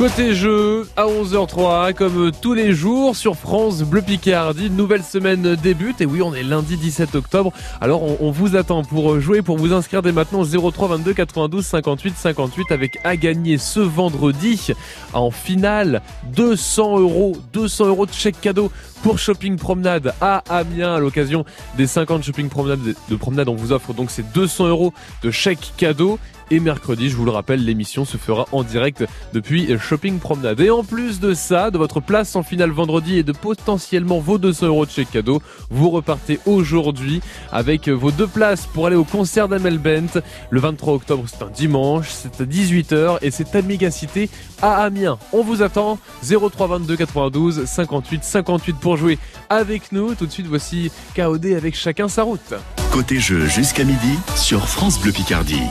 Côté jeu, à 11h03, comme tous les jours sur France Bleu Picardie, nouvelle semaine débute. Et oui, on est lundi 17 octobre. Alors, on, vous attend pour jouer, pour vous inscrire dès maintenant 03 22 92 58 58 avec à gagner ce vendredi en finale 200 euros, 200 euros de chèque cadeau pour Shopping Promenade à Amiens à l'occasion des 50 Shopping Promenade de promenade. On vous offre donc ces 200 euros de chèque cadeau et mercredi, je vous le rappelle, l'émission se fera en direct depuis Shopping Promenade. Et en plus de ça, de votre place en finale vendredi et de potentiellement vos 200 euros de chèque cadeau, vous repartez aujourd'hui avec vos deux places pour aller au concert d'Amel Bent. Le 23 octobre, c'est un dimanche, c'est à 18h et c'est à Mégacité à Amiens. On vous attend 03 22 92 58 58 pour jouer avec nous. Tout de suite, voici KOD avec chacun sa route. Côté jeu jusqu'à midi sur France Bleu Picardie.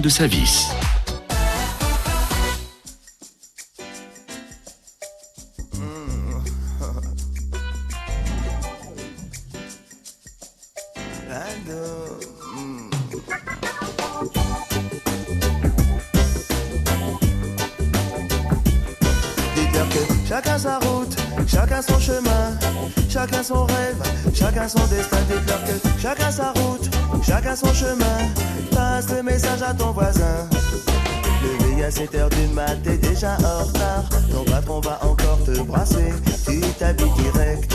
De Savis. Chacun sa route, chacun son chemin, chacun son rêve, chacun son destin. Chacun sa route, chacun son chemin. Passe le message à ton voisin. Levé à 7 heures du mat, t'es déjà en retard. Ton patron va encore te brasser. Tu t'habilles direct.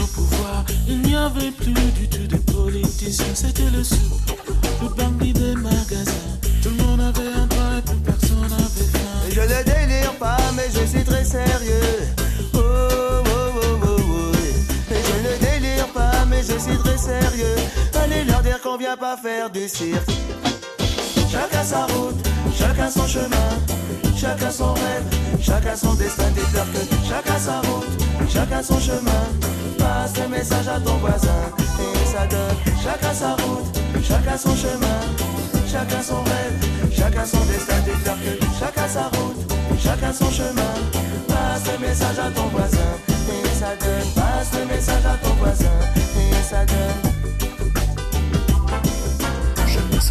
Avait plus du tout de politiciens, c'était le sou, le bandit des magasins. Tout le monde avait un droit et plus personne n'avait faim. Je ne délire pas, mais je suis très sérieux. Oh, oh, oh, oh, oh. Je ne délire pas, mais je suis très sérieux. Allez leur dire qu'on vient pas faire du cirque. Chacun sa route, chacun son chemin, chacun son rêve, chacun son destin. Dites-leur que chacun sa route, chacun son chemin. Passe le message à ton voisin et ça donne. Chacun sa route, chacun son chemin, chacun son rêve, chacun son destin. Dites-leur que chacun sa route, chacun son chemin. Passe le message à ton voisin et ça donne. Passe le message à ton voisin et ça donne.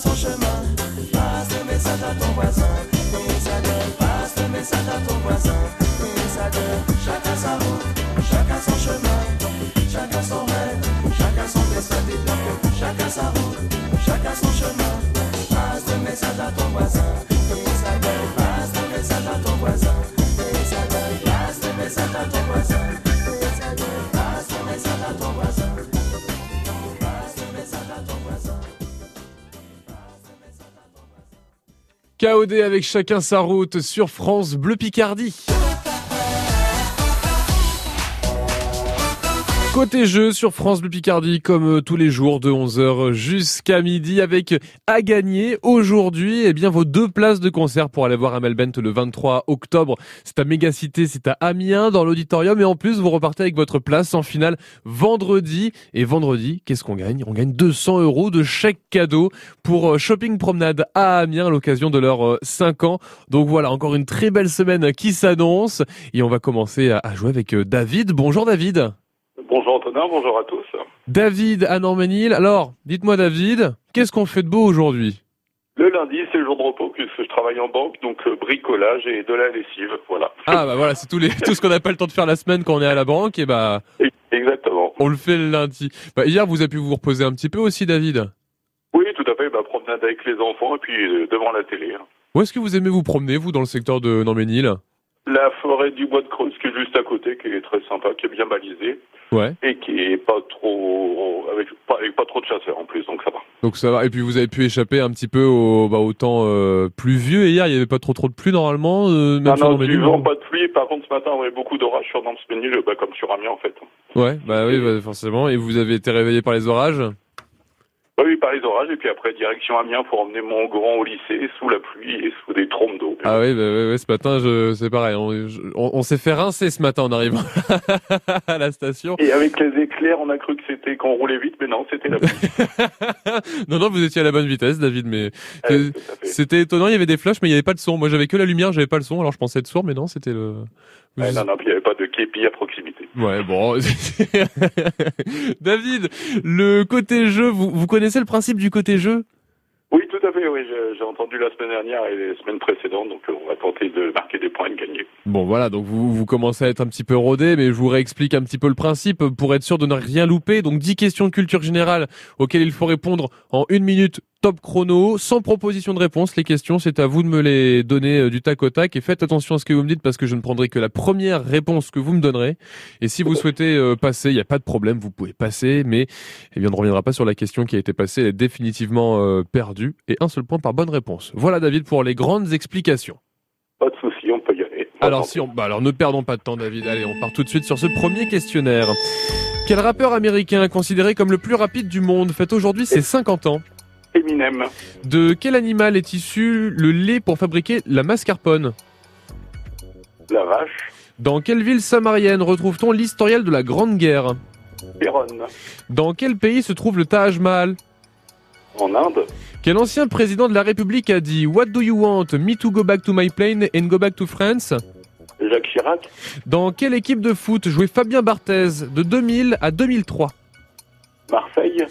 son chemin. Passe le message à ton voisin, donne. Passe le message à ton voisin, donne. Chacun sa route, chacun son chemin, chacun son rêve, chacun son destin. Que chacun sa route, chacun son chemin. Passe le message à ton voisin, donne. Passe le message à ton voisin, KOD avec chacun sa route sur France Bleu Picardie. Côté jeu sur France Bleu Picardie, comme euh, tous les jours de 11h jusqu'à midi, avec à gagner aujourd'hui eh bien vos deux places de concert pour aller voir Amel Bent le 23 octobre. C'est à Mégacité, c'est à Amiens dans l'auditorium et en plus vous repartez avec votre place en finale vendredi. Et vendredi, qu'est-ce qu'on gagne? On gagne 200 euros de chèque cadeau pour euh, Shopping Promenade à Amiens à l'occasion de leurs 5 ans. Donc voilà, encore une très belle semaine qui s'annonce et on va commencer à jouer avec euh, David. Bonjour David. Bonjour Antonin, bonjour à tous. David à Normanil. Alors, dites-moi David, qu'est-ce qu'on fait de beau aujourd'hui? Le lundi, c'est le jour de repos puisque je travaille en banque, donc euh, bricolage et de la lessive, voilà. Ah bah voilà, c'est tout, les, tout ce qu'on n'a pas le temps de faire la semaine quand on est à la banque, et bah Exactement. on le fait le lundi. Bah, hier, vous avez pu vous reposer un petit peu aussi David? Oui, tout à fait, bah, promenade avec les enfants et puis euh, devant la télé. hein. Où est-ce que vous aimez vous promener, vous, dans le secteur de Norménil La forêt du bois de Creuse qui est juste à côté, qui est très sympa, qui est bien balisée Ouais. et qui est pas trop avec pas, avec pas trop de chasseurs en plus, donc ça va. Donc ça va. Et puis vous avez pu échapper un petit peu au, bah, au temps euh, pluvieux. Et hier, il y avait pas trop trop de pluie normalement. Euh, même Non, sur non, du vent, pas de pluie. Par contre, ce matin, on avait beaucoup d'orages sur Nantes-Ménil, bah, comme sur Amiens en fait. Ouais, bah oui, bah, forcément. Et vous avez été réveillé par les orages? Oui, par les orages, et puis après, direction Amiens pour emmener mon grand au lycée, sous la pluie et sous des trompes d'eau. Ah oui, bah, ouais, ouais, ce matin, je, c'est pareil. On, je- on, on s'est fait rincer ce matin en arrivant à la station. Et avec les éclairs, on a cru que c'était qu'on roulait vite, mais non, c'était la pluie. non, non, vous étiez à la bonne vitesse, David, mais c'était étonnant. Il y avait des flashs, mais il n'y avait pas de son. Moi, j'avais que la lumière, j'avais pas le son. Alors, je pensais être sourd, mais non, c'était le. Ouais, non, non, il n'y avait pas de képi à proximité. Ouais, bon. David, le côté jeu, vous, vous connaissez le principe du côté jeu? Oui, tout à fait, oui, j'ai j'ai entendu la semaine dernière et les semaines précédentes, donc euh, on va tenter de marquer des points et de gagner. Bon, voilà, donc vous, vous commencez à être un petit peu rodé, mais je vous réexplique un petit peu le principe pour être sûr de ne rien louper. Donc, 10 questions de culture générale auxquelles il faut répondre en une minute top chrono, sans proposition de réponse. Les questions, c'est à vous de me les donner euh, du tac au tac et faites attention à ce que vous me dites parce que je ne prendrai que la première réponse que vous me donnerez. Et si vous souhaitez euh, passer, il n'y a pas de problème, vous pouvez passer, mais eh bien, on ne reviendra pas sur la question qui a été passée, elle est définitivement euh, perdue et un seul point par bonne réponse. Voilà David pour les grandes explications. Pas de souci, on peut y aller. Alors si on, bah alors ne perdons pas de temps David. Allez, on part tout de suite sur ce premier questionnaire. Quel rappeur américain considéré comme le plus rapide du monde? Fête aujourd'hui ses 50 ans Eminem, De quel animal est issu le lait pour fabriquer la mascarpone la vache, Dans quelle ville samarienne retrouve-t-on l'historiel de la Grande Guerre Péronne, Dans quel pays se trouve le Taj Mahal en Inde, Quel ancien président de la République a dit What do you want? Me to go back to my plane and go back to France? Jacques Chirac, Dans quelle équipe de foot jouait Fabien Barthez de 2000 à 2003 Marseille,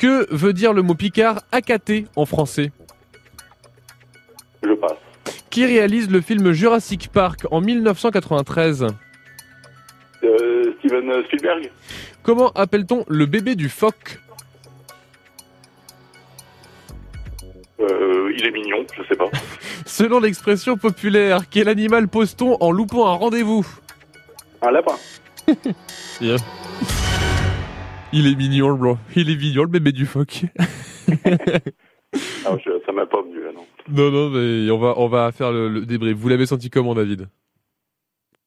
Que veut dire le mot Picard AKT en français je passe. Qui réalise le film Jurassic Park en 1993 Euh, Steven Spielberg, Comment appelle-t-on le bébé du phoque euh, il est mignon, je sais pas. Selon l'expression populaire, quel animal pose-t-on en loupant un rendez-vous? Un lapin, Il est mignon, bro. Il est mignon, le bébé du phoque. ah, je, ça m'a pas venu là, non. non, non, mais on va, on va faire le, le débrief. Vous l'avez senti comment, David?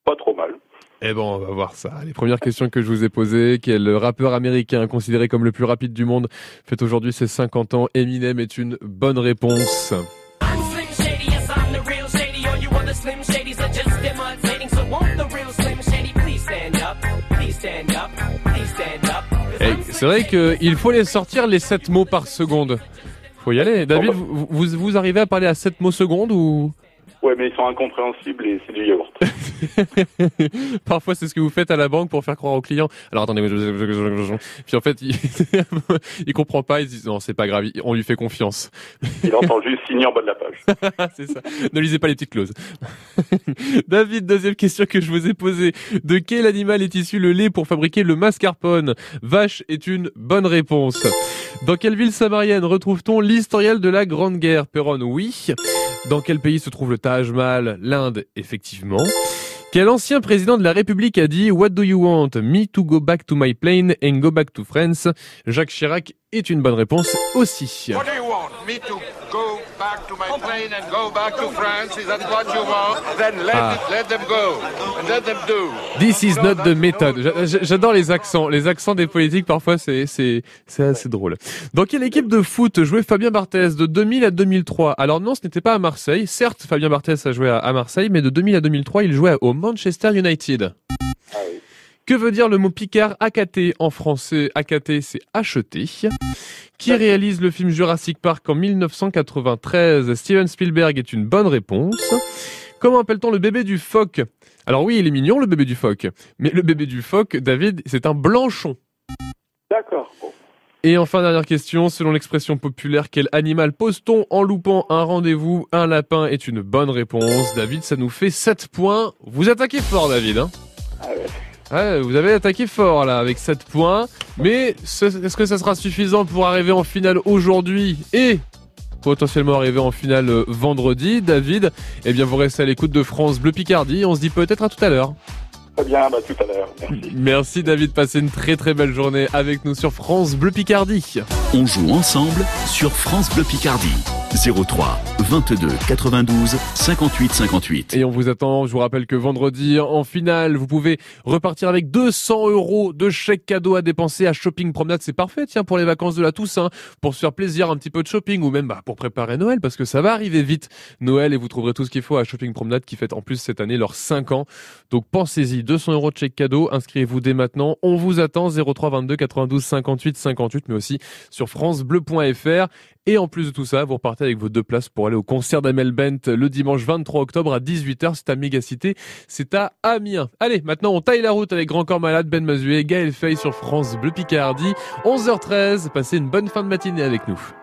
Pas trop mal. Eh ben, on va voir ça. Les premières questions que je vous ai posées. Quel rappeur américain considéré comme le plus rapide du monde fête aujourd'hui ses 50 ans? Eminem est une bonne réponse. I'm Slim Shady, yes, I'm the real Shady. All you other Slim Shadys are just imitating. So won't the real Slim Shady please stand up? Please stand up. C'est Slim vrai qu'il faut les sortir les 7 mots par seconde. Faut y aller. David, vous, vous, vous arrivez à parler à 7 mots seconde ou Ouais, mais ils sont incompréhensibles et c'est du yaourt. Parfois, c'est ce que vous faites à la banque pour faire croire aux clients. Alors attendez, je- je- je- je- je- puis en fait, il, il comprend pas. Il dit non, c'est pas grave. On lui fait confiance. Il entend juste signer en bas de la page. c'est ça. Ne lisez pas les petites clauses. David, deuxième question que je vous ai posée. De quel animal est issu le lait pour fabriquer le mascarpone? Vache est une bonne réponse. Dans quelle ville samarienne retrouve-t-on l'historiel de la Grande Guerre? Péronne, oui. Dans quel pays se trouve le Taj Mahal? L'Inde, effectivement. Quel ancien président de la République a dit What do you want? Me to go back to my plane and go back to France? Jacques Chirac est une bonne réponse aussi. What do you want? Me to back to my plane and go back to France? Is that what you want? Then let, Ah. it, let them go and let them do. This is not the method. J'a- j'a- J'adore les accents. Les accents des politiques, parfois, c'est, c'est, c'est assez drôle. Dans quelle équipe de foot jouait Fabien Barthez? De 2000 à 2003 Alors non, ce n'était pas à Marseille. Certes, Fabien Barthez a joué à, Marseille, mais de 2000 à 2003, il jouait au Manchester United. Ah. Que veut dire le mot Picard AKT en français? AKT, c'est acheter. Qui réalise le film Jurassic Park en 1993 Steven Spielberg est une bonne réponse. Comment appelle-t-on le bébé du phoque? Alors oui, il est mignon le bébé du phoque, mais le bébé du phoque, David, c'est un blanchon. D'accord. Et enfin, dernière question, selon l'expression populaire, quel animal pose-t-on en loupant un rendez-vous? Un lapin est une bonne réponse. David, ça nous fait 7 points. Vous attaquez fort, David. Hein Ah ouais. Vous avez attaqué fort là avec 7 points, mais ce- est-ce que ça sera suffisant pour arriver en finale aujourd'hui et potentiellement arriver en finale euh, vendredi? David, eh bien vous restez à l'écoute de France Bleu Picardie. On se dit peut-être à tout à l'heure. Très bien, bah, tout à l'heure. Merci. Merci David, passez une très très belle journée avec nous sur France Bleu Picardie. On joue ensemble sur France Bleu Picardie. 03 22 92 58 58. Et on vous attend, je vous rappelle que vendredi en finale, vous pouvez repartir avec 200 euros de chèque cadeau à dépenser à Shopping Promenade. C'est parfait, tiens, pour les vacances de la Toussaint, pour se faire plaisir, un petit peu de shopping ou même bah, pour préparer Noël parce que ça va arriver vite Noël et vous trouverez tout ce qu'il faut à Shopping Promenade qui fête en plus cette année leurs 5 ans. Donc pensez-y, 200 euros de chèque cadeau, inscrivez-vous dès maintenant. On vous attend 03 22 92 58 58 mais aussi sur francebleu.fr. Et en plus de tout ça, vous repartez avec vos deux places pour aller au concert d'Amel Bent le dimanche 23 octobre à 18h. C'est à Mégacité, c'est à Amiens. Allez, maintenant on taille la route avec Grand Corps Malade, Ben Mazué, Gaël Fay sur France Bleu Picardie. 11h13, passez une bonne fin de matinée avec nous.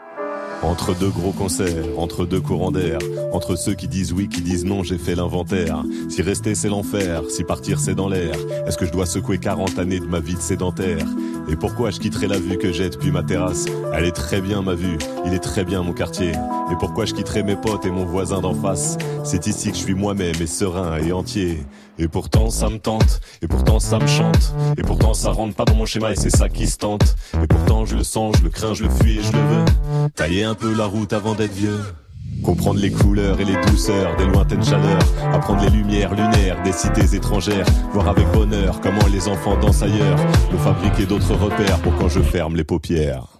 Entre deux gros concerts, entre deux courants d'air, entre ceux qui disent oui, qui disent non, j'ai fait l'inventaire. Si rester c'est l'enfer, si partir c'est dans l'air, est-ce que je dois secouer 40 années de ma vie de sédentaire? Et pourquoi je quitterai la vue que j'ai depuis ma terrasse? Elle est très bien ma vue, il est très bien mon quartier. Et pourquoi je quitterai mes potes et mon voisin d'en face? C'est ici que je suis moi-même et serein et entier. Et pourtant ça me tente, et pourtant ça me chante, et pourtant ça rentre pas dans mon schéma et c'est ça qui se tente. Et pourtant je le sens, je le crains, je le fuis et je le veux. Tailler un peu la route avant d'être vieux. Comprendre les couleurs et les douceurs des lointaines chaleurs, apprendre les lumières lunaires des cités étrangères, voir avec bonheur comment les enfants dansent ailleurs, me fabriquer d'autres repères pour quand je ferme les paupières.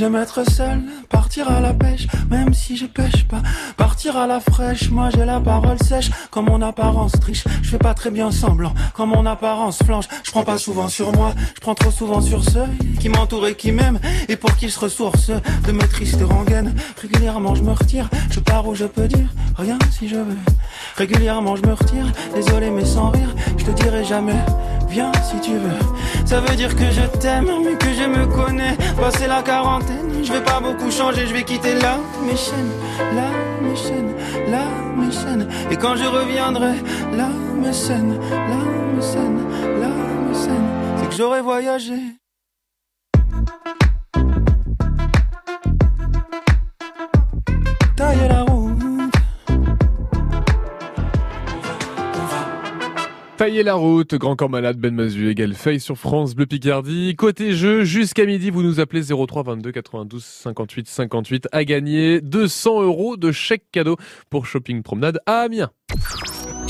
J'aime être seul, partir à la pêche, même si je pêche pas. Partir à la fraîche, moi j'ai la parole sèche, comme mon apparence triche. Je fais pas très bien semblant, comme mon apparence flanche. Je prends pas souvent sur moi, je prends trop souvent sur ceux qui m'entourent et qui m'aiment, et pour qu'ils se ressourcent de mes tristes rengaines. Régulièrement je me retire, je pars où je peux dire rien si je veux. Régulièrement je me retire, désolé mais sans rire, je te dirai jamais. Viens si tu veux. Ça veut dire que je t'aime, mais que je me connais. Passé la quarantaine, je vais pas beaucoup changer, je vais quitter là mes chaînes, là mes chaînes, là mes chaînes. Et quand je reviendrai, là mes scènes, là mes scènes, là mes scènes, c'est que j'aurais voyagé. La route. Tailler la route, Grand Corps Malade, Ben Mazu, égal Feuille sur France Bleu Picardie. Côté jeu, jusqu'à midi, vous nous appelez 03 22 92 58 58 à gagner 200 euros de chèque cadeau pour Shopping Promenade à Amiens.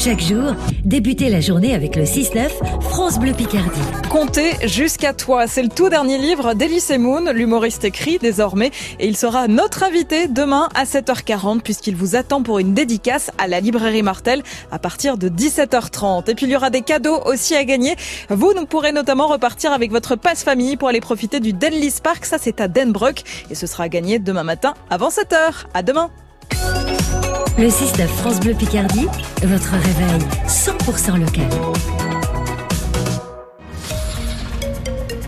Chaque jour, débutez la journée avec le 6-9 France Bleu Picardie. Comptez jusqu'à toi. C'est le tout dernier livre d'Elise Moon. L'humoriste écrit désormais et il sera notre invité demain à 7h40 puisqu'il vous attend pour une dédicace à la librairie Martel à partir de 17h30. Et puis il y aura des cadeaux aussi à gagner. Vous nous pourrez notamment repartir avec votre passe famille pour aller profiter du Denlis Park. Ça c'est à Denbrook et ce sera à gagner demain matin avant 7h. À demain. Le 6-9 France Bleu Picardie, votre réveil 100% local.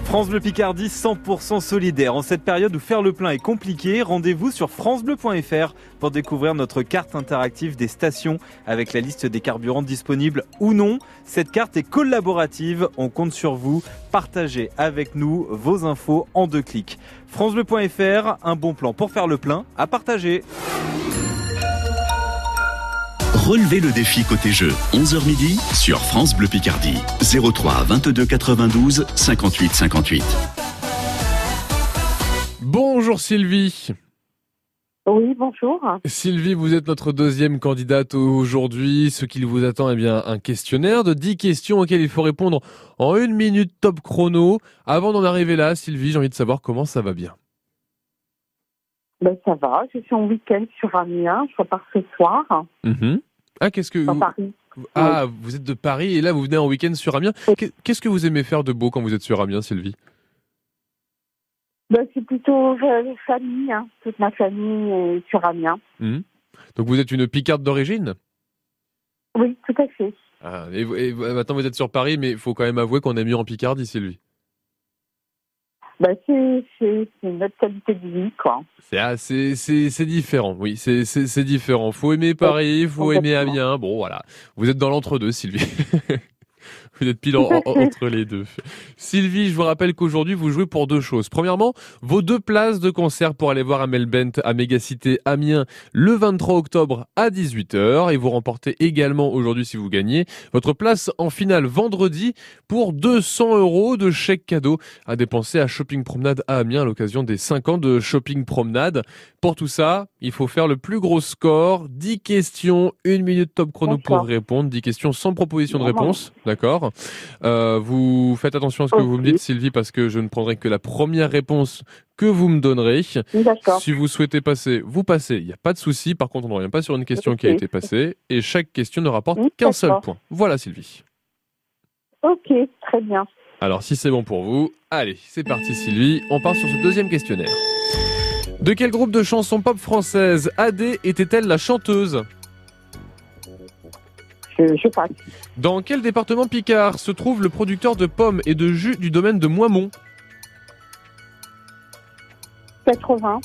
France Bleu Picardie 100% solidaire. En cette période où faire le plein est compliqué, rendez-vous sur francebleu.fr pour découvrir notre carte interactive des stations avec la liste des carburants disponibles ou non. Cette carte est collaborative, on compte sur vous. Partagez avec nous vos infos en deux clics. francebleu.fr, un bon plan pour faire le plein à partager. Relevez le défi côté jeu, 11h midi sur France Bleu Picardie. 03 22 92 58 58. Bonjour Sylvie. Oui, bonjour. Sylvie, vous êtes notre deuxième candidate aujourd'hui. Ce qu'il vous attend, eh bien, un questionnaire de 10 questions auxquelles il faut répondre en une minute top chrono. Avant d'en arriver là, Sylvie, j'ai envie de savoir comment ça va bien. Ben, ça va, je suis en week-end sur Amiens, je repars ce soir. Mhm. Ah, qu'est-ce que Paris. Ah, vous êtes de Paris et là vous venez en week-end sur Amiens. Qu'est- Qu'est-ce que vous aimez faire de beau quand vous êtes sur Amiens, Sylvie? Ben, c'est plutôt euh, famille, hein. toute ma famille est sur Amiens. Mhm. Donc vous êtes une Picarde d'origine? Oui, tout à fait. ah, et, vous- et vous- maintenant vous êtes sur Paris, mais il faut quand même avouer qu'on est mieux en Picardie, Sylvie. Ben, c'est autre qualité de vie, quoi. C'est ah, c'est différent, oui, c'est c'est c'est différent. Faut aimer Paris, faut aimer complètement. Amiens. Bon, voilà, vous êtes dans l'entre-deux, Sylvie. Vous êtes pile en- en- entre les deux. Sylvie, je vous rappelle qu'aujourd'hui, vous jouez pour deux choses. Premièrement, vos deux places de concert pour aller voir Amel Bent à Mégacité Amiens le 23 octobre à 18h. Et vous remportez également aujourd'hui, si vous gagnez, votre place en finale vendredi pour 200 euros de chèque cadeau à dépenser à Shopping Promenade à Amiens à l'occasion des 5 ans de Shopping Promenade. Pour tout ça, il faut faire le plus gros score. 10 questions, 1 minute top chrono pour répondre. 10 questions sans proposition de réponse. D'accord Euh, Vous faites attention à ce que vous me dites, Sylvie, parce que je ne prendrai que la première réponse que vous me donnerez. Si vous souhaitez passer, vous passez. Il n'y a pas de souci. Par contre, on ne revient pas sur une question qui a été passée. Et chaque question ne rapporte qu'un seul point. Voilà, Sylvie. Ok, très bien. Alors, si c'est bon pour vous, allez, c'est parti, Sylvie. On part sur ce deuxième questionnaire. De quel groupe de chansons pop françaises AD était-elle la chanteuse? Je, je passe. Dans quel département Picard se trouve le producteur de pommes et de jus du domaine de Moimont? 80.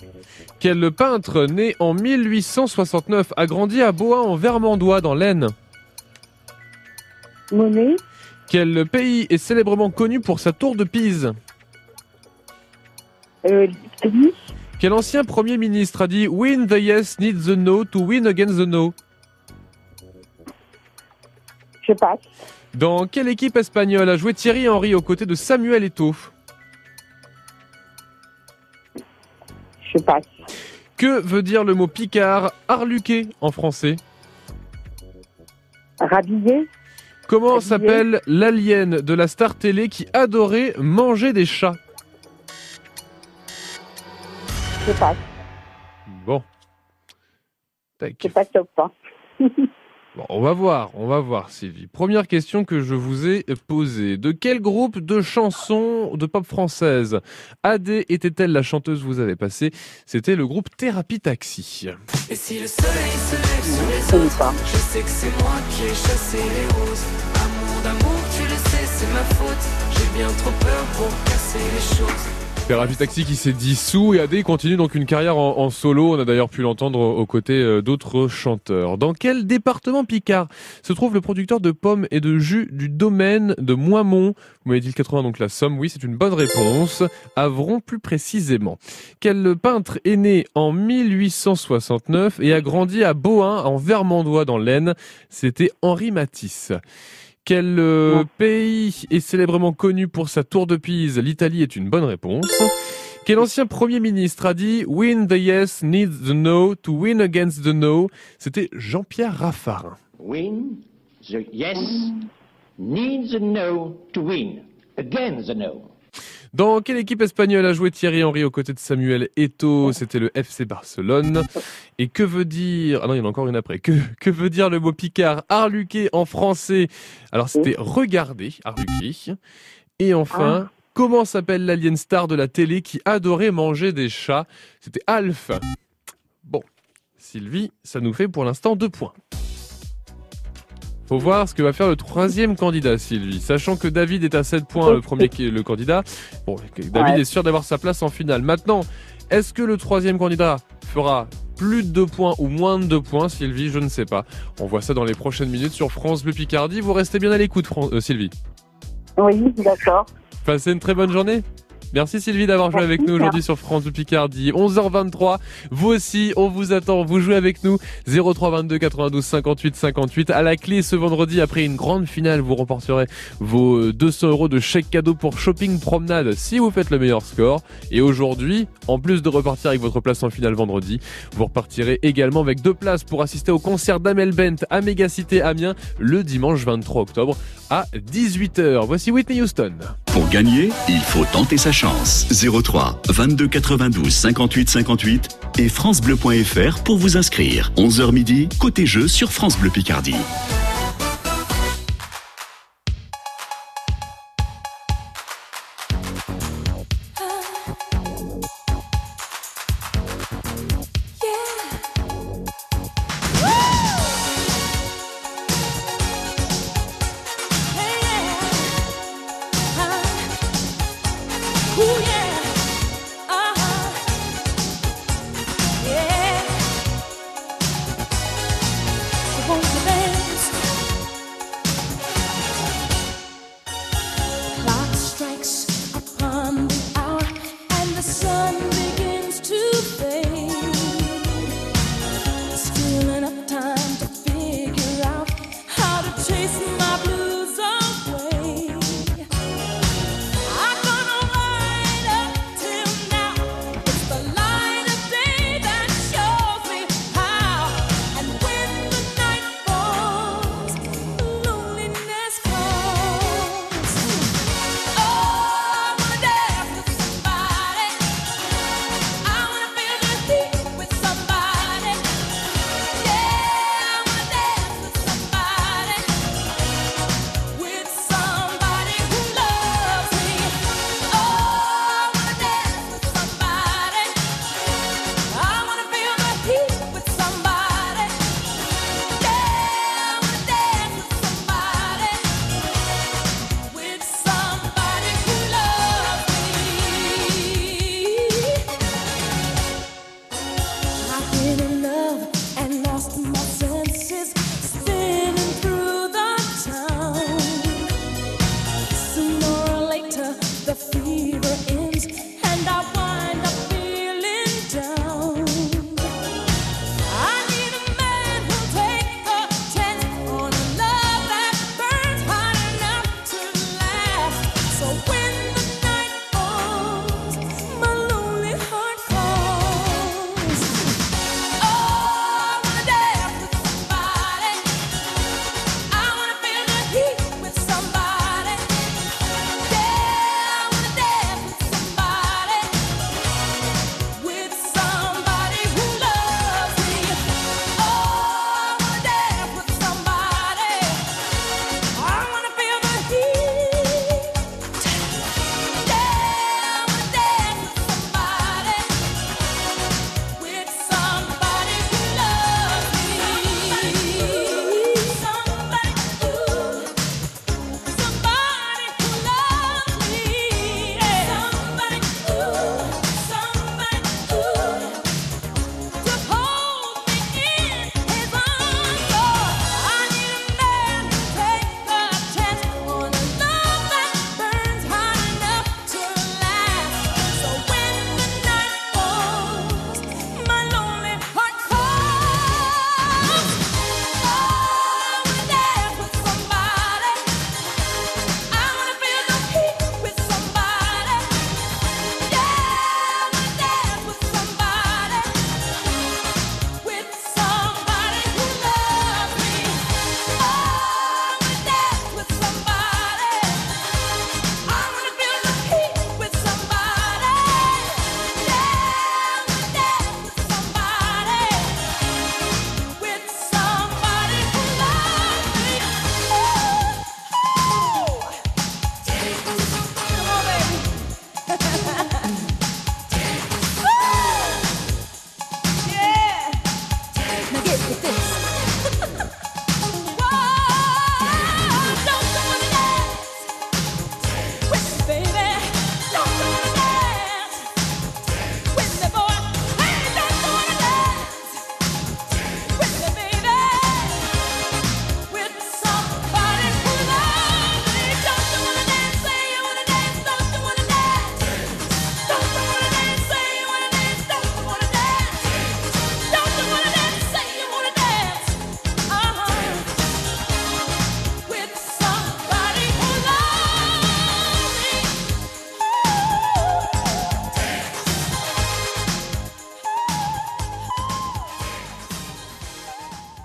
Quel peintre né en 1869 a grandi à Bohain en Vermandois dans l'Aisne? Monet. Quel pays est célèbrement connu pour sa tour de Pise? Euh. Quel ancien premier ministre a dit Win the yes, need the no to win against the no? Je passe. Dans quelle équipe espagnole a joué Thierry Henry aux côtés de Samuel Eto'o? Je passe. Que veut dire le mot picard arluqué en français? Rhabillé. Comment s'appelle l'alien de la star télé qui adorait manger des chats? Je passe. Bon. Tac. C'est pas top, hein. Bon, on va voir, on va voir, Sylvie. Première question que je vous ai posée. De quel groupe de chansons de pop française AD était-elle la chanteuse que vous avez passée C'était le groupe Thérapie Taxi. Et si le soleil se lève sur les autres, je sais que c'est moi qui ai chassé les roses. Amour d'amour, tu le sais, c'est ma faute. J'ai bien trop peur pour casser les choses. Thérapie Taxi qui s'est dissous et AD continue donc une carrière en, solo. On a d'ailleurs pu l'entendre aux côtés euh, d'autres chanteurs. Dans quel département Picard se trouve le producteur de pommes et de jus du domaine de Moimont? Vous m'avez dit le 80, donc la Somme. Oui, c'est une bonne réponse. Avron plus précisément. Quel peintre est né en 1869 et a grandi à Bohain en Vermandois dans l'Aisne? C'était Henri Matisse. Quel euh, pays est célèbrement connu pour sa tour de Pise? L'Italie est une bonne réponse. Quel ancien Premier ministre a dit Win the yes, need the no, to win against the no C'était Jean-Pierre Raffarin. Win the yes needs a no to win. Again the no. Dans quelle équipe espagnole a joué Thierry Henry aux côtés de Samuel Eto'o? C'était le FC Barcelone. Et que veut dire... Ah non, il y en a encore une après. Que, que veut dire le mot Picard? Arluqué en français Alors c'était regarder, Arluqué. Et enfin, comment s'appelle l'alien star de la télé qui adorait manger des chats? C'était Alf. Bon, Sylvie, ça nous fait pour l'instant deux points. Faut voir ce que va faire le troisième candidat, Sylvie. Sachant que David est à 7 points, le premier le candidat. Bon, David Ouais. est sûr d'avoir sa place en finale. Maintenant, est-ce que le troisième candidat fera plus de 2 points ou moins de 2 points, Sylvie? Je ne sais pas. On voit ça dans les prochaines minutes sur France Bleu Picardie. Vous restez bien à l'écoute, euh, Sylvie. Oui, d'accord. Passez une très bonne journée. Merci Sylvie d'avoir joué avec nous aujourd'hui sur France Bleu Picardie. 11h23. Vous aussi, on vous attend. Vous jouez avec nous. 03 22 92 58 58. À la clé ce vendredi, après une grande finale, vous remporterez vos euh, 200 euros de chèque cadeau pour shopping promenade si vous faites le meilleur score. Et aujourd'hui, en plus de repartir avec votre place en finale vendredi, vous repartirez également avec deux places pour assister au concert d'Amel Bent à Mégacité Amiens le dimanche 23 octobre à 18h. Voici Whitney Houston. Pour gagner, il faut tenter sa chance. 03 22 92 58 58 et francebleu.fr pour vous inscrire. 11h midi, côté jeu sur France Bleu Picardie.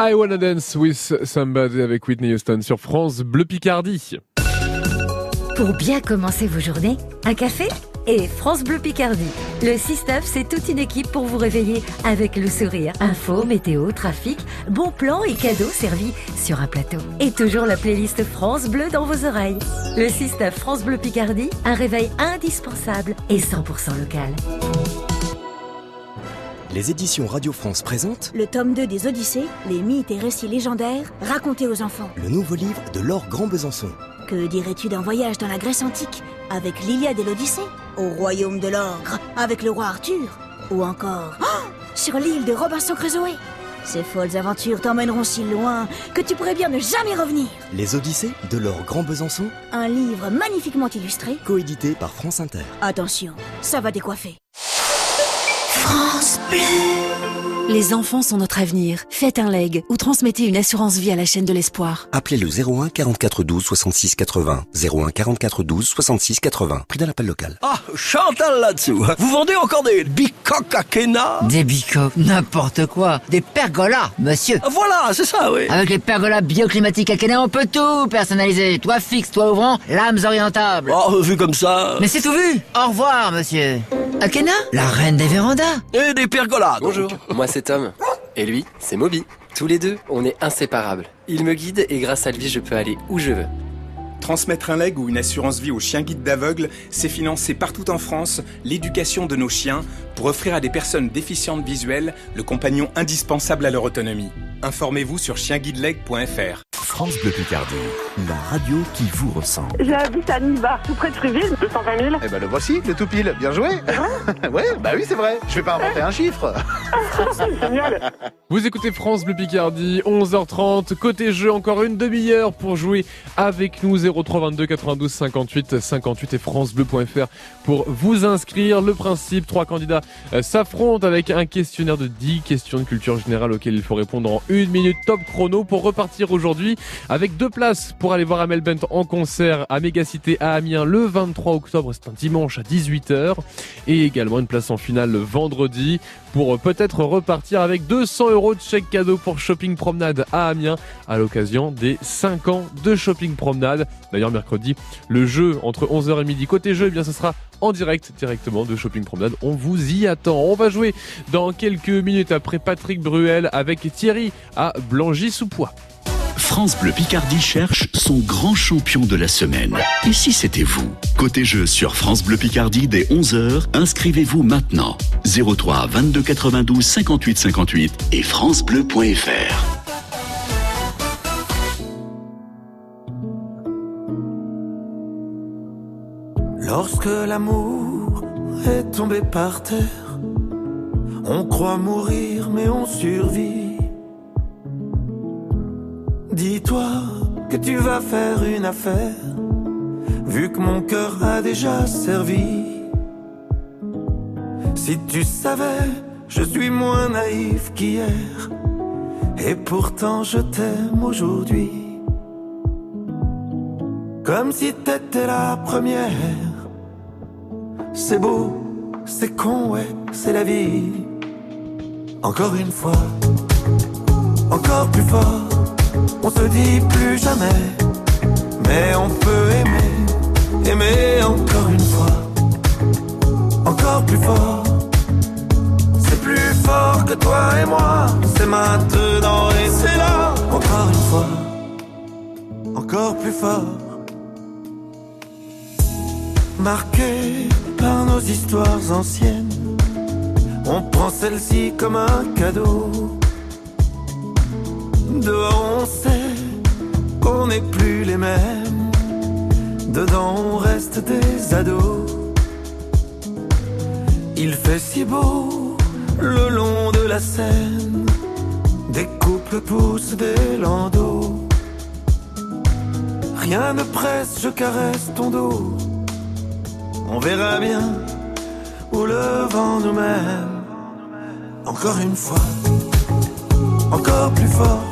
I Wanna Dance with Somebody avec Whitney Houston sur France Bleu Picardie. Pour bien commencer vos journées, un café et France Bleu Picardie. Le 6-9, c'est toute une équipe pour vous réveiller avec le sourire. Info, météo, trafic, bons plans et cadeaux servis sur un plateau. Et toujours la playlist France Bleu dans vos oreilles. Le 6-9 France Bleu Picardie, un réveil indispensable et 100% local. Les éditions Radio France présentent Le tome 2 des Odyssées, les mythes et récits légendaires racontés aux enfants. le nouveau livre de Laure Grand Besançon. Que dirais-tu d'un voyage dans la Grèce antique avec l'Iliade et l'Odyssée Au royaume de l'Orgre avec le roi Arthur Ou encore oh, sur l'île de Robinson Crusoe? Ces folles aventures t'emmèneront si loin que tu pourrais bien ne jamais revenir. Les Odyssées de Laure Grand Besançon, Un livre magnifiquement illustré. coédité par France Inter. Attention, ça va décoiffer. France Bleu. Les enfants sont notre avenir. Faites un leg ou transmettez une assurance vie à la chaîne de l'espoir. Appelez le 01 44 12 66 80. 01 44 12 66 80. Prix d'un appel local. Ah, Chantal là-dessous. Vous vendez encore des bicoques à Kena Des bicoques, n'importe quoi. Des pergolas, monsieur. Voilà, c'est ça, oui. Avec les pergolas bioclimatiques Akena, on peut tout personnaliser. Toit fixe, toit ouvrant, lames orientables. Oh, vu comme ça. Mais c'est tout vu. Au revoir, monsieur. Akena, la reine des vérandas. Et des pergolas. donc. Bonjour, moi c'est Et lui, c'est Moby. Tous les deux, on est inséparables. Il me guide et grâce à lui, je peux aller où je veux. Transmettre un leg ou une assurance vie aux chiens guides d'aveugles, c'est financer partout en France l'éducation de nos chiens pour offrir à des personnes déficientes visuelles le compagnon indispensable à leur autonomie. Informez-vous sur chienguideleg.fr. France Bleu Picardie, la radio qui vous ressemble. J'habite à Nibar, tout près de Fruville. 220 000 Eh ben le voici, le tout pile. Bien joué. ouais, bah oui, c'est vrai. Je vais pas inventer un chiffre. Génial. Vous écoutez France Bleu Picardie, 11h30. Côté jeu, encore une demi-heure pour jouer avec nous. 03 22 92 58 58 et FranceBleu.fr pour vous inscrire. Le principe, trois candidats euh, s'affrontent avec un questionnaire de 10 questions de culture générale auxquelles il faut répondre en une minute top chrono pour repartir aujourd'hui avec deux places pour aller voir Amel Bent en concert à Mégacité à Amiens le 23 octobre. C'est un dimanche à 18h et également une place en finale le vendredi pour peut-être repartir avec 200 euros de chèque cadeau pour Shopping Promenade à Amiens à l'occasion des 5 ans de Shopping Promenade. D'ailleurs, mercredi, le jeu entre 11h et midi côté jeu, eh bien, ce sera en direct directement de Shopping Promenade. On vous y attend. On va jouer dans quelques minutes après Patrick Bruel avec Thierry à Blangy-sous-Poix. France Bleu Picardie cherche son grand champion de la semaine. Et si c'était vous? Côté jeu sur France Bleu Picardie dès 11h, inscrivez-vous maintenant. 03 22 92 58 58 et francebleu.fr. Lorsque l'amour est tombé par terre, on croit mourir mais on survit. Dis-toi que tu vas faire une affaire, vu que mon cœur a déjà servi. Si tu savais, je suis moins naïf qu'hier, et pourtant je t'aime aujourd'hui. Comme si t'étais la première. C'est beau, c'est con, ouais, c'est la vie. Encore une fois, encore plus fort, on se dit plus jamais. Mais on peut aimer, aimer encore une fois. Encore plus fort, c'est plus fort que toi et moi. C'est maintenant et c'est là. Encore une fois, encore plus fort. Marqué par nos histoires anciennes, on prend celle-ci comme un cadeau. Dehors on sait qu'on n'est plus les mêmes, dedans on reste des ados. Il fait si beau le long de la Seine, des couples poussent des landaux. Rien ne presse, je caresse ton dos. On verra bien où le vent nous mène. Encore une fois, encore plus fort.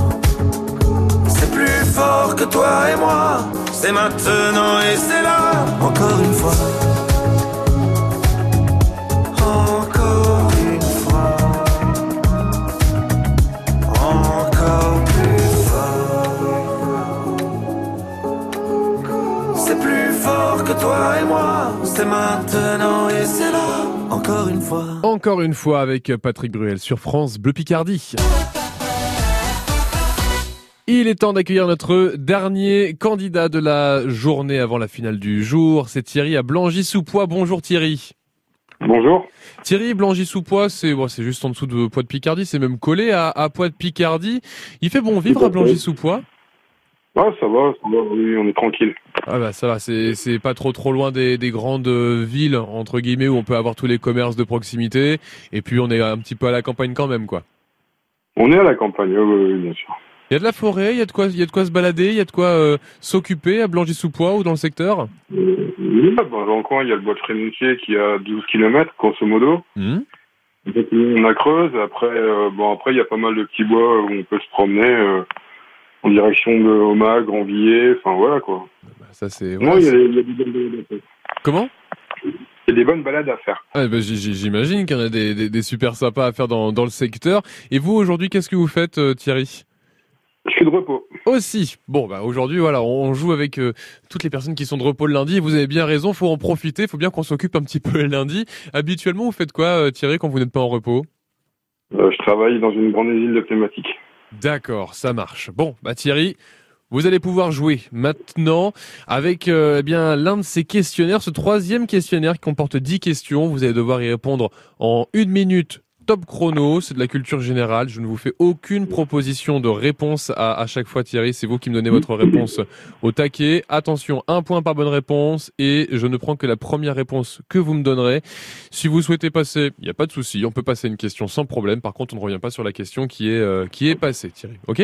que toi et moi. C'est maintenant et c'est là. Encore une fois. Encore une fois. Encore plus fort. C'est plus fort que toi et moi. C'est maintenant et c'est là. Encore une fois. Encore une fois avec Patrick Bruel sur France Bleu Picardie. Il est temps d'accueillir notre dernier candidat de la journée avant la finale du jour. C'est Thierry à Blangy-sous-Poix. Bonjour Thierry. Bonjour. Thierry, Blangy-sous-Poix, c'est bon, c'est juste en dessous de Poix de Picardie, c'est même collé à, à Poix de Picardie. Il fait bon vivre à. Blangy-sous-Poix? Ah, ça va, ça va, oui, on est tranquille. Ah bah ça va, c'est c'est pas trop trop loin des, des grandes euh, villes entre guillemets où on peut avoir tous les commerces de proximité et puis on est un petit peu à la campagne quand même quoi. On est à la campagne, oui, oui, oui, bien sûr. Il y a de la forêt, il y a de quoi il y a de quoi se balader, il y a de quoi euh, s'occuper à Blangy-sous-Poix ou dans le secteur Oui, bah, dans le coin, il y a le bois de Frénoutier qui a 12 km, grosso modo. Mhm. Donc, on a Creuse. Après, euh, bon, après, il y a pas mal de petits bois où on peut se promener euh, en direction de Oma, Grandvilliers, enfin voilà quoi. Ça c'est Non, il y, a il y a des bonnes balades à faire. Comment? Il y a des bonnes balades à faire. Ah, bah, J'imagine qu'il y en a des, des, des super sympas à faire dans, dans le secteur. Et vous aujourd'hui, qu'est-ce que vous faites Thierry? Je suis de repos. Aussi. Bon, bah aujourd'hui, voilà, on joue avec euh, toutes les personnes qui sont de repos le lundi. Et vous avez bien raison, faut en profiter. Faut bien qu'on s'occupe un petit peu le lundi. Habituellement, vous faites quoi, euh, Thierry, quand vous n'êtes pas en repos? Euh, je travaille dans une grande usine de pneumatique. D'accord, ça marche. Bon, bah Thierry, vous allez pouvoir jouer maintenant avec euh, eh bien l'un de ces questionnaires, ce troisième questionnaire qui comporte 10 questions. Vous allez devoir y répondre en une minute. Top chrono, c'est de la culture générale. Je ne vous fais aucune proposition de réponse à, à chaque fois, Thierry. C'est vous qui me donnez votre réponse au taquet. Attention, un point par bonne réponse et je ne prends que la première réponse que vous me donnerez. Si vous souhaitez passer, il n'y a pas de souci. On peut passer une question sans problème. Par contre, on ne revient pas sur la question qui est, euh, qui est passée, Thierry. Ok?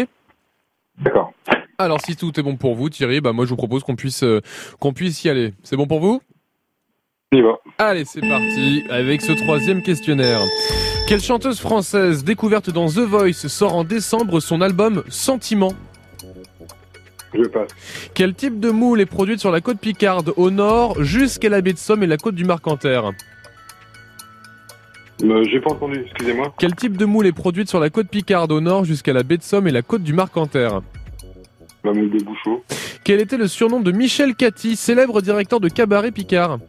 D'accord. Alors, si tout est bon pour vous, Thierry, bah, moi, je vous propose qu'on puisse, euh, qu'on puisse y aller. C'est bon pour vous? On y va. Allez, c'est parti avec ce troisième questionnaire. Quelle chanteuse française découverte dans The Voice sort en décembre son album Sentiment Je passe. Quel type de moule est produite sur la côte Picarde au nord jusqu'à la baie de Somme et la côte du Marcanterre Euh, J'ai pas entendu, excusez-moi. Quel type de moule est produite sur la côte Picarde au nord jusqu'à la baie de Somme et la côte du Marcanterre La moule de Bouchot. Quel était le surnom de Michel Cathy, célèbre directeur de cabaret Picard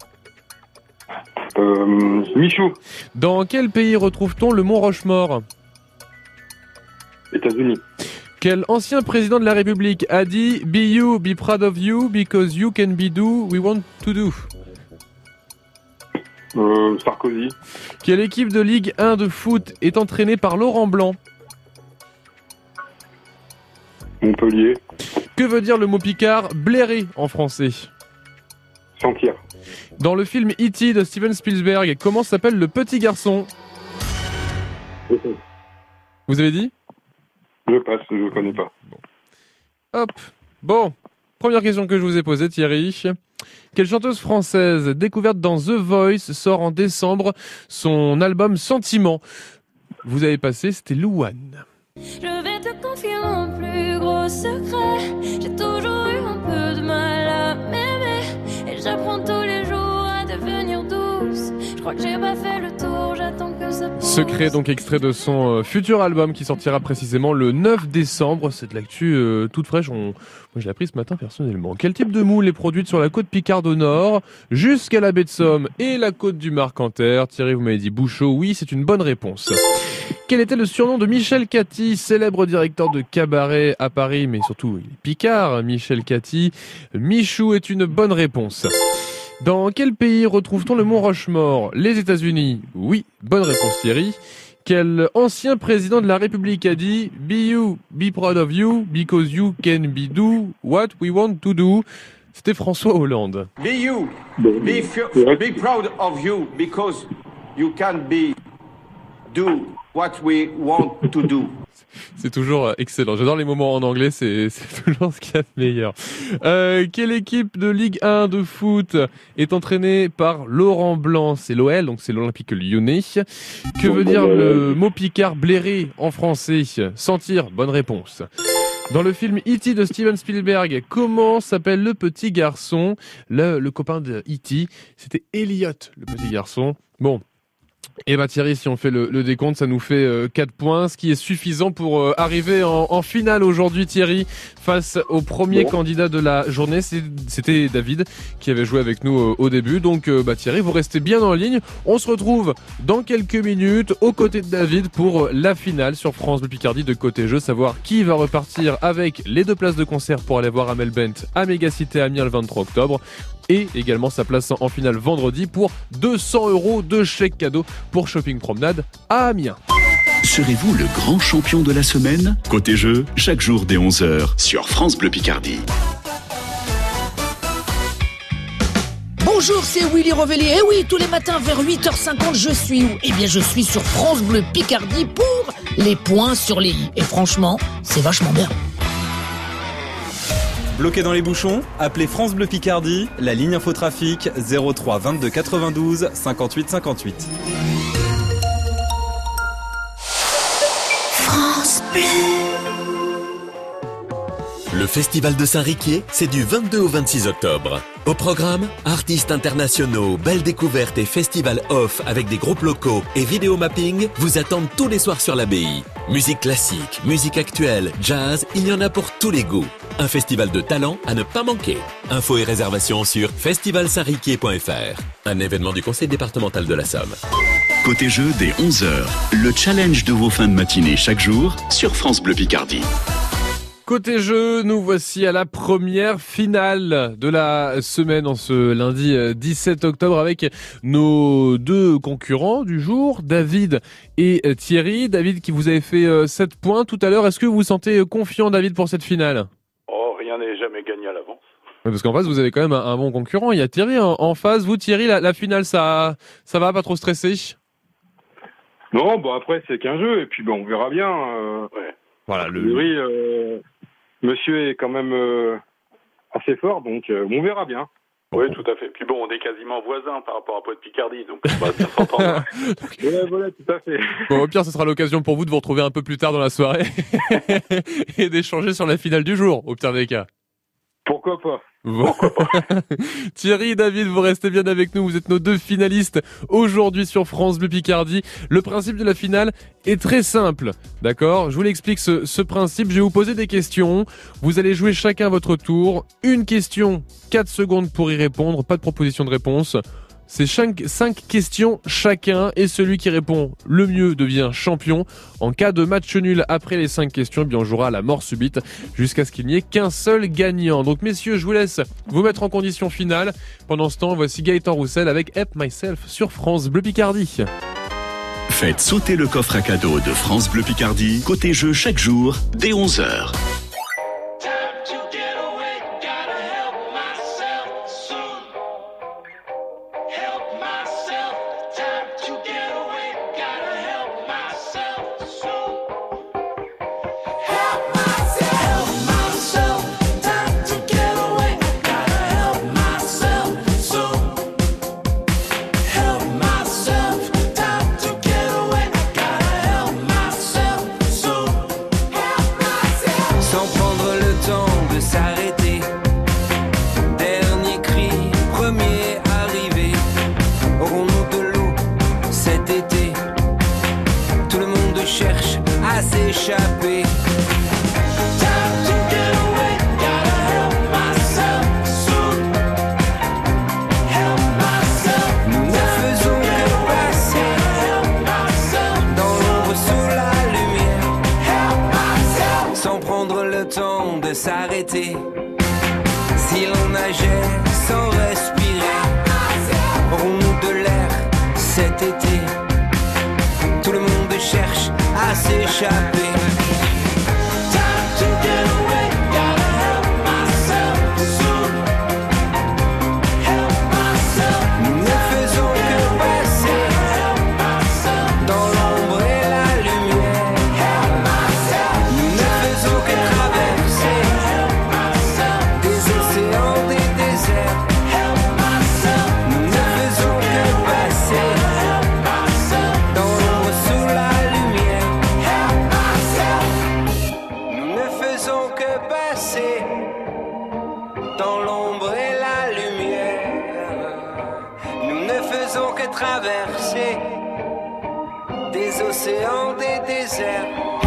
Euh, Michou. Dans quel pays retrouve-t-on le mont Rochemort? États-Unis. Quel ancien président de la République a dit Be you, be proud of you, because you can be do, we want to do Euh, Sarkozy. Quelle équipe de Ligue 1 de foot est entraînée par Laurent Blanc? Montpellier. Que veut dire le mot Picard? Blairer en français Sentir. Dans le film E.T. de Steven Spielberg, comment s'appelle le petit garçon Vous avez dit Je passe, je connais pas. Hop. Bon, première question que je vous ai posée, Thierry. Quelle chanteuse française découverte dans The Voice sort en décembre son album Sentiment Vous avez passé, c'était Louane. Je vais te confier mon plus gros secret. J'ai toujours eu un peu de mal à m'aimer. Et j'apprends tous les Secret, donc extrait de son euh, futur album qui sortira précisément le 9 décembre. C'est de l'actu euh, toute fraîche. Moi, je l'ai appris ce matin personnellement. Quel type de moule est produite sur la côte Picarde au nord jusqu'à la baie de Somme et la côte du Marcanterre? Thierry, vous m'avez dit Bouchot. Oui, c'est une bonne réponse. Quel était le surnom de Michel Cathy, célèbre directeur de cabaret à Paris, mais surtout Picard, Michel Cathy. Michou est une bonne réponse. Dans quel pays retrouve-t-on le mont Rochemort? Les États-Unis? Oui, bonne réponse Thierry. Quel ancien président de la République a dit Be you, be proud of you, because you can be do what we want to do C'était François Hollande. Be you. Be, be proud of you because you can be do what we want to do. C'est toujours euh, excellent. J'adore les moments en anglais, c'est toujours ce qu'il y a de meilleur. Euh, quelle équipe de Ligue 1 de foot est entraînée par Laurent Blanc? C'est l'OL, donc c'est l'Olympique lyonnais. Que veut dire le mot picard blairer en français? Sentir, bonne réponse. Dans le film E.T. de Steven Spielberg, comment s'appelle le petit garçon? Le, le copain de E.T. C'était Elliot, le petit garçon. Bon, et bah Thierry, si on fait le, le décompte, ça nous fait euh, 4 points, ce qui est suffisant pour euh, arriver en, en finale aujourd'hui, Thierry, face au premier Bon. candidat de la journée. C'était David qui avait joué avec nous euh, au début. Donc euh, bah, Thierry, vous restez bien en ligne. On se retrouve dans quelques minutes aux côtés de David pour euh, la finale sur France Bleu Picardie de côté jeu, savoir qui va repartir avec les deux places de concert pour aller voir Amel Bent à Mégacité Amiens le 23 octobre et également sa place en finale vendredi pour 200 euros de chèque cadeau pour Shopping Promenade à Amiens. Serez-vous le grand champion de la semaine? Côté jeu, chaque jour dès 11h sur France Bleu Picardie. Bonjour, c'est Willy Revelli. Et oui, tous les matins vers 8h50, je suis où? Eh bien, je suis sur France Bleu Picardie pour les points sur les i. Et franchement, c'est vachement bien. Bloqué dans les bouchons Appelez France Bleu Picardie, la ligne infotrafic 03 22 92 58 58. France Bleu. Le Festival de Saint-Riquier, c'est du 22 au 26 octobre. Au programme, artistes internationaux, belles découvertes et festival off avec des groupes locaux et vidéo mapping vous attendent tous les soirs sur l'abbaye. Musique classique, musique actuelle, jazz, il y en a pour tous les goûts. Un festival de talent à ne pas manquer. Infos et réservations sur festivalsaint-riquier.fr. Un événement du conseil départemental de la Somme. Côté jeu dès 11h, le challenge de vos fins de matinée chaque jour sur France Bleu Picardie. Côté jeu, nous voici à la première finale de la semaine en ce lundi euh, 17 octobre avec nos deux concurrents du jour, David et euh, Thierry. David qui vous avez fait euh, 7 points tout à l'heure. Est-ce que vous vous sentez euh, confiant David pour cette finale? Oh, rien n'est jamais gagné à l'avance. Parce qu'en face, vous avez quand même un, bon concurrent. Il y a Thierry en, face. Vous, Thierry, la, la finale, ça, ça va pas trop stresser? Non, bon après c'est qu'un jeu et puis bon on verra bien. Euh, Voilà le. Oui, euh, Monsieur est quand même euh, assez fort donc euh, on verra bien. Oui, tout à fait. Puis bon, on est quasiment voisins par rapport à Poit Picardie, donc on va bien s'entendre. Ouais, voilà, tout à fait. Bon, au pire, ce sera l'occasion pour vous de vous retrouver un peu plus tard dans la soirée et d'échanger sur la finale du jour, au pire des cas. Pourquoi pas Bon. Thierry et David, vous restez bien avec nous. Vous êtes nos deux finalistes aujourd'hui sur France Bleu Picardie. Le principe de la finale est très simple. D'accord? Je vous l'explique ce, ce principe. Je vais vous poser des questions. Vous allez jouer chacun votre tour. Une question, 4 secondes pour y répondre. Pas de proposition de réponse. C'est 5, questions chacun et celui qui répond le mieux devient champion. En cas de match nul après les 5 questions, eh bien on jouera à la mort subite jusqu'à ce qu'il n'y ait qu'un seul gagnant. Donc messieurs, je vous laisse vous mettre en condition finale. Pendant ce temps, voici Gaëtan Roussel avec Help Myself sur France Bleu Picardie. Faites sauter le coffre à cadeau de France Bleu Picardie, côté jeu chaque jour dès 11h. Dans l'ombre et la lumière. Nous ne faisons que traverser des océans, des déserts.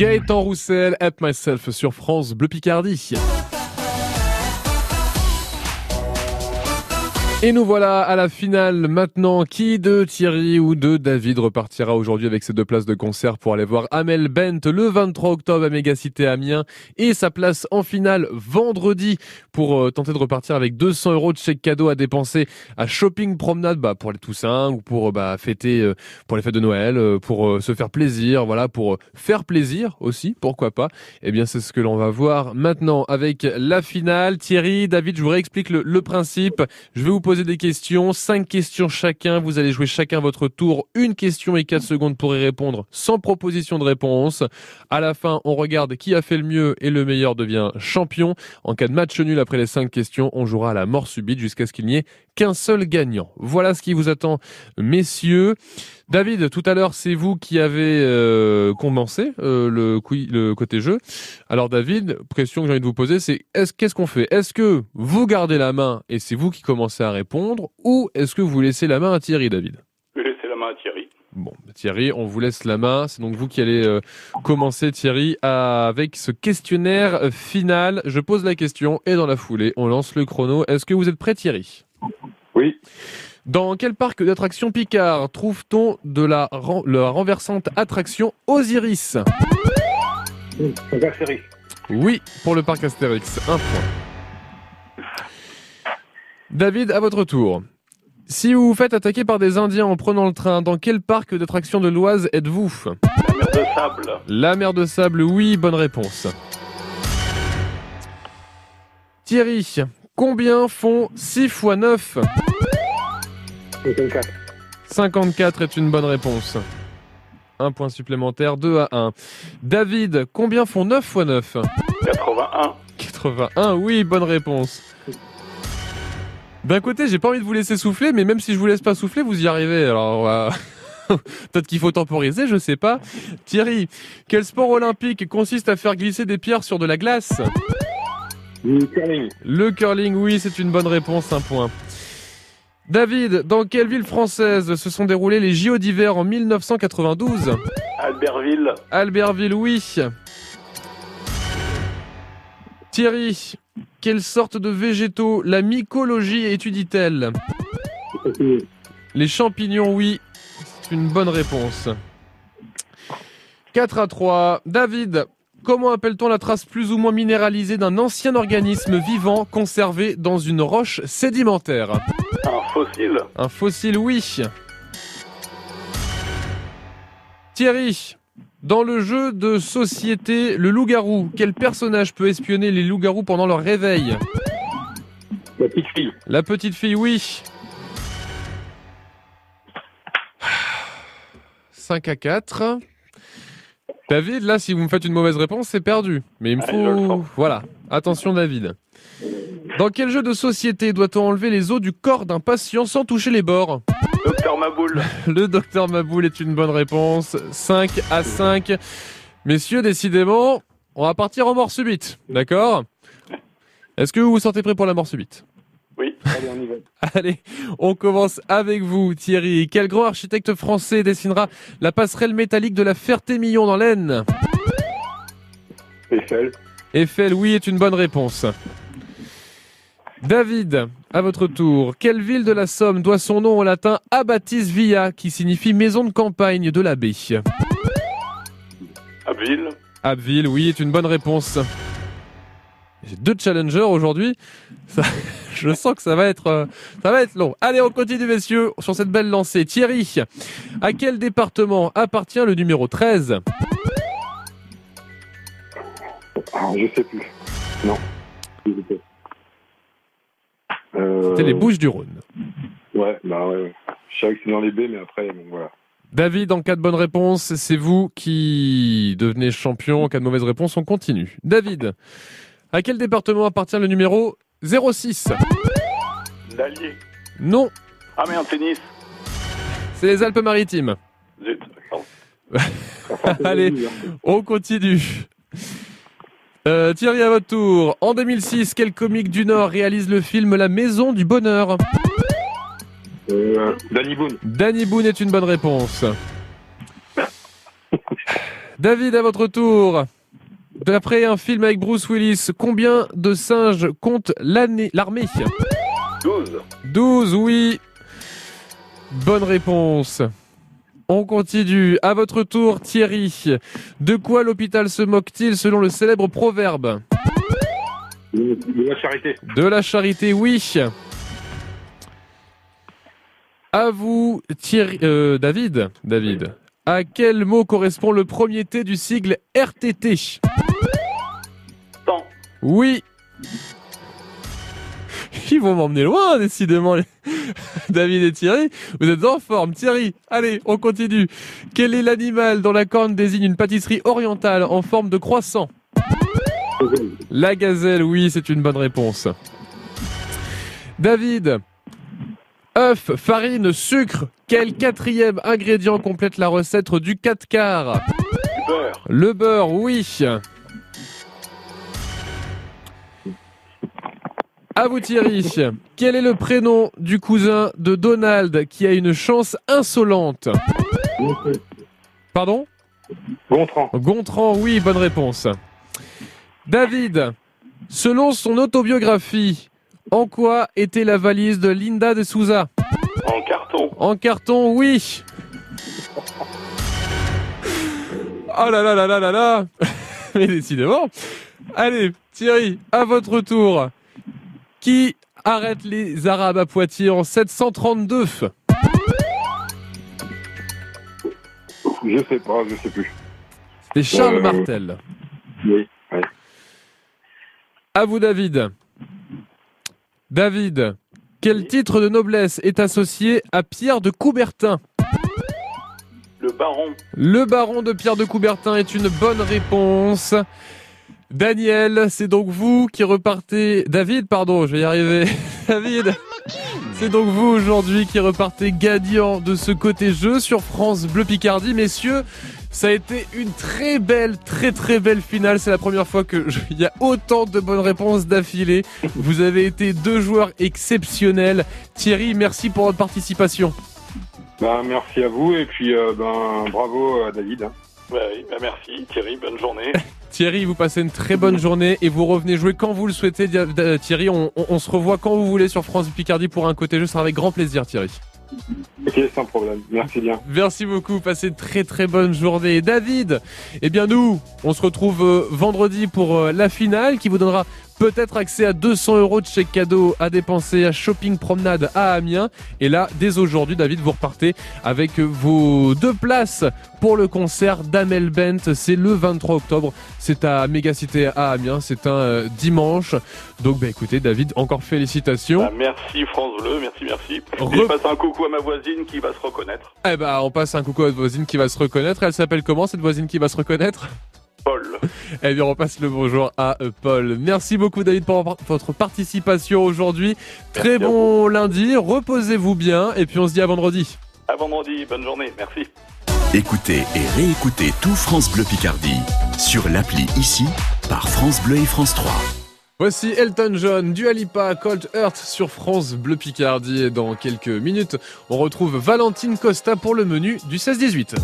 Gaëtan Roussel, Help Myself sur France Bleu Picardie. Et nous voilà à la finale maintenant. Qui de Thierry ou de David repartira aujourd'hui avec ses deux places de concert pour aller voir Amel Bent le 23 octobre à Mégacité Amiens et sa place en finale vendredi pour euh, tenter de repartir avec 200 euros de chèque cadeau à dépenser à Shopping Promenade bah, pour les Toussaint ou pour euh, bah, fêter euh, pour les fêtes de Noël, pour se faire plaisir, voilà, pour faire plaisir aussi, pourquoi pas. Eh bien, c'est ce que l'on va voir maintenant avec la finale. Thierry, David, je vous réexplique le, le principe. Je vais vous des questions, cinq questions chacun. Vous allez jouer chacun votre tour, une question et quatre secondes pour y répondre sans proposition de réponse. À la fin, on regarde qui a fait le mieux et le meilleur devient champion. En cas de match nul après les cinq questions, on jouera à la mort subite jusqu'à ce qu'il n'y ait qu'un seul gagnant. Voilà ce qui vous attend, messieurs. David, tout à l'heure, c'est vous qui avez euh, commencé euh, le, le côté jeu. Alors David, question que j'ai envie de vous poser, c'est est-ce qu'est-ce qu'on fait? Est-ce que vous gardez la main et c'est vous qui commencez à répondre, ou est-ce que vous laissez la main à Thierry, David? Je vais laisser la main à Thierry. Bon, Thierry, on vous laisse la main. C'est donc vous qui allez euh, commencer, Thierry, à- avec ce questionnaire final. Je pose la question et dans la foulée, on lance le chrono. Est-ce que vous êtes prêt, Thierry? Oui. Dans quel parc d'attractions Picard trouve-t-on de la, ren- la renversante attraction Osiris? Oui, pour le parc Astérix. Un point. David, à votre tour. Si vous vous faites attaquer par des Indiens en prenant le train, dans quel parc d'attractions de l'Oise êtes-vous? La mer de sable. La mer de sable, oui, bonne réponse. Thierry, combien font 6 x 9 54. 54 est une bonne réponse. Un point supplémentaire, 2 à 1. David, combien font 9 x 9 81. 81, oui, bonne réponse. D'un côté, j'ai pas envie de vous laisser souffler, mais même si je vous laisse pas souffler, vous y arrivez. Alors, va- peut-être qu'il faut temporiser, je sais pas. Thierry, quel sport olympique consiste à faire glisser des pierres sur de la glace? Le curling. Le curling, oui, c'est une bonne réponse, un point. David, dans quelle ville française se sont déroulés les JO d'hiver en 1992 Albertville. Albertville, oui. Thierry, quelle sorte de végétaux la mycologie étudie-t-elle? Les champignons, oui. C'est une bonne réponse. 4 à 3. David, comment appelle-t-on la trace plus ou moins minéralisée d'un ancien organisme vivant conservé dans une roche sédimentaire? Fossile. Un fossile, oui. Thierry, dans le jeu de société Le Loup-garou, quel personnage peut espionner les loups-garous pendant leur réveil? La petite fille. La petite fille, oui. 5 à 4. David, là, si vous me faites une mauvaise réponse, c'est perdu. Mais il me faut... Voilà. Attention, David. Dans quel jeu de société doit-on enlever les os du corps d'un patient sans toucher les bords Docteur Maboul. Le docteur Maboul est une bonne réponse. 5 à 5. Messieurs, décidément, on va partir en mort subite. D'accord Est-ce que vous vous sentez prêt pour la mort subite Oui. Allez, on y va. Allez, on commence avec vous, Thierry. Quel grand architecte français dessinera la passerelle métallique de la Ferté-Millon dans l'Aisne? Eiffel. Eiffel, oui, est une bonne réponse. David, à votre tour. Quelle ville de la Somme doit son nom au latin Abatis Via, qui signifie maison de campagne de l'abbé? Abbeville. Abbeville, oui, est une bonne réponse. J'ai deux challengers aujourd'hui. Ça- je sens que ça va être, euh, ça va être long. Allez, on continue, messieurs, sur cette belle lancée. Thierry, à quel département appartient le numéro 13 Ah, je sais plus. Non. Je sais pas. Euh, C'était les Bouches du Rhône. Ouais, bah ouais. ouais. Je savais que c'est dans les B, mais après, bon, voilà. David, en cas de bonne réponse, c'est vous qui devenez champion. En cas de mauvaise réponse, on continue. David, à quel département appartient le numéro 06 L'Allier. Non, Ah merde, tennis. c'est les Alpes-Maritimes. Zut. Allez, on continue. Euh, Thierry, à votre tour. En 2006, quel comique du Nord réalise le film La Maison du Bonheur? Euh, Danny Boone. Danny Boone est une bonne réponse. David, à votre tour. D'après un film avec Bruce Willis, combien de singes compte l'armée? 12. 12, oui. Bonne réponse. On continue. À votre tour, Thierry. De quoi l'hôpital se moque-t-il selon le célèbre proverbe De la charité. De la charité, oui. À vous, Thierry, euh, David. David. À quel mot correspond le premier T du sigle RTT Temps. Oui. Vont m'emmener loin, décidément. David et Thierry, vous êtes en forme. Thierry, allez, on continue. Quel est l'animal dont la corne désigne une pâtisserie orientale en forme de croissant? La gazelle, oui, c'est une bonne réponse. David, œuf, farine, sucre, quel quatrième ingrédient complète la recette du 4 quarts? Le beurre, oui. À vous Thierry. Quel est le prénom du cousin de Donald qui a une chance insolente? Pardon? Gontran. Gontran, oui, bonne réponse. David, selon son autobiographie, en quoi était la valise de Linda de Souza? En carton. En carton, oui. Oh là là là là là là Mais décidément Allez, Thierry, à votre tour. Qui arrête les Arabes à Poitiers en 732 Je sais pas, je sais plus. C'était Charles Euh, Martel. Oui, ouais. À vous, David. David, quel titre de noblesse est associé à Pierre de Coubertin? Le baron. Le baron de Pierre de Coubertin est une bonne réponse. Daniel, c'est donc vous qui repartez. David, pardon, je vais y arriver. David, c'est donc vous aujourd'hui qui repartez gagnant de ce côté jeu sur France Bleu Picardie. Messieurs, ça a été une très belle, très très belle finale. C'est la première fois que je- il y a autant de bonnes réponses d'affilée. Vous avez été deux joueurs exceptionnels. Thierry, merci pour votre participation. Ben, merci à vous et puis euh, ben, bravo à David. oui, bah merci Thierry, bonne journée. Thierry, vous passez une très bonne journée et vous revenez jouer quand vous le souhaitez. Thierry, on, on- on se revoit quand vous voulez sur France Picardie pour un côté jeu. Ce sera avec grand plaisir, Thierry. Ok, sans problème. Merci bien. Merci beaucoup. Passez une très très bonne journée. David, eh bien nous, on se retrouve euh, vendredi pour euh, la finale qui vous donnera peut-être accès à 200 euros de chèque cadeau à dépenser à Shopping Promenade à Amiens. Et là, dès aujourd'hui, David, vous repartez avec vos deux places pour le concert d'Amel Bent. C'est le 23 octobre. C'est à Mégacité à Amiens. C'est un euh, dimanche. Donc, bah écoutez, David, encore félicitations. Bah, merci France Bleu, merci, merci. Re- je passe un coucou à ma voisine qui va se reconnaître. Eh bah, on passe un coucou à votre voisine qui va se reconnaître. Elle s'appelle comment cette voisine qui va se reconnaître? Paul. Eh bien, on passe le bonjour à euh, Paul. Merci beaucoup, David, pour votre participation aujourd'hui. Très Merci bon lundi. Reposez-vous bien. Et puis, on se dit à vendredi. À vendredi, bonne journée, merci. Écoutez et réécoutez tout France Bleu Picardie sur l'appli ici par France Bleu et France 3. Voici Elton John, Dua Lipa, Cold Earth sur France Bleu Picardie. Et dans quelques minutes, on retrouve Valentine Costa pour le menu du 16-18.